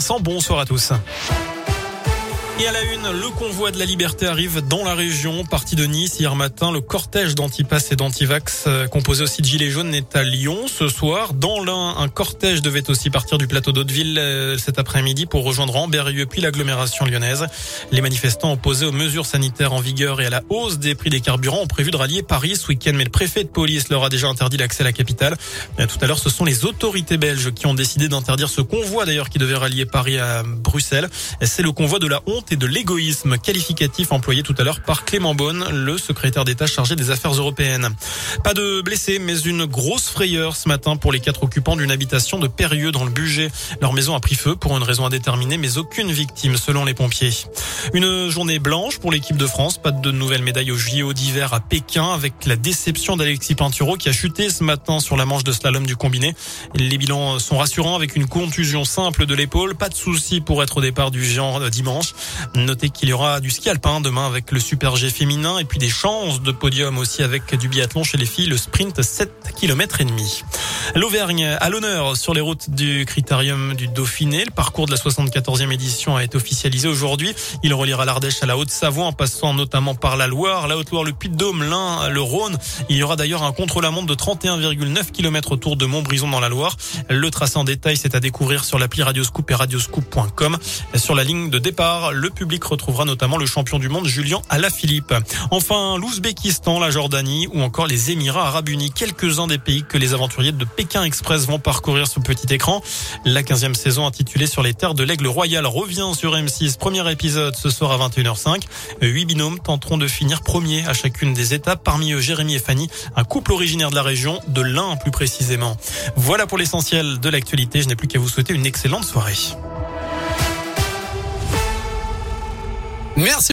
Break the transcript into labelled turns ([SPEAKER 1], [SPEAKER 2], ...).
[SPEAKER 1] Bonsoir à tous. Et à la une, le convoi de la liberté arrive dans la région. Parti de Nice hier matin, le cortège d'antipass et d'antivax, euh, composé aussi de gilets jaunes, est à Lyon. Ce soir, dans l'un, un cortège devait aussi partir du plateau d'Hauteville euh, cet après-midi pour rejoindre Amberieu puis l'agglomération lyonnaise. Les manifestants opposés aux mesures sanitaires en vigueur et à la hausse des prix des carburants ont prévu de rallier Paris ce week-end, mais le préfet de police leur a déjà interdit l'accès à la capitale. Tout à l'heure, ce sont les autorités belges qui ont décidé d'interdire ce convoi d'ailleurs qui devait rallier Paris à Bruxelles. C'est le convoi de la honte et de l'égoïsme, qualificatif employé tout à l'heure par Clément Beaune, le secrétaire d'État chargé des affaires européennes. Pas de blessés, mais une grosse frayeur ce matin pour les quatre occupants d'une habitation de Périeux dans le budget. Leur maison a pris feu pour une raison indéterminée, mais aucune victime selon les pompiers. Une journée blanche pour l'équipe de France, pas de nouvelles médailles au JO d'hiver à Pékin avec la déception d'Alexis Pinturo qui a chuté ce matin sur la manche de slalom du combiné. Les bilans sont rassurants avec une contusion simple de l'épaule, pas de souci pour être au départ du géant dimanche. Notez qu'il y aura du ski alpin demain avec le Super G féminin et puis des chances de podium aussi avec du biathlon chez les filles, le sprint 7 km et demi. L'Auvergne à l'honneur sur les routes du critérium du Dauphiné. Le parcours de la 74e édition a été officialisé aujourd'hui. Il reliera l'Ardèche à la Haute-Savoie en passant notamment par la Loire, la Haute-Loire, le Puy-de-Dôme, l'Ain, le Rhône. Il y aura d'ailleurs un contre-la-montre de 31,9 km autour de Montbrison dans la Loire. Le tracé en détail, c'est à découvrir sur l'appli Radioscoop et radioscoop.com. Sur la ligne de départ, le public retrouvera notamment le champion du monde Julien Alaphilippe. Enfin, l'Ouzbékistan, la Jordanie ou encore les Émirats arabes unis, quelques-uns des pays que les aventuriers de Pékin Express vont parcourir ce petit écran. La 15e saison intitulée Sur les terres de l'aigle royal revient sur M6. Premier épisode ce soir à 21h05. Huit binômes tenteront de finir premier à chacune des étapes. Parmi eux, Jérémy et Fanny, un couple originaire de la région, de l'Ain plus précisément. Voilà pour l'essentiel de l'actualité. Je n'ai plus qu'à vous souhaiter une excellente soirée.
[SPEAKER 2] Merci.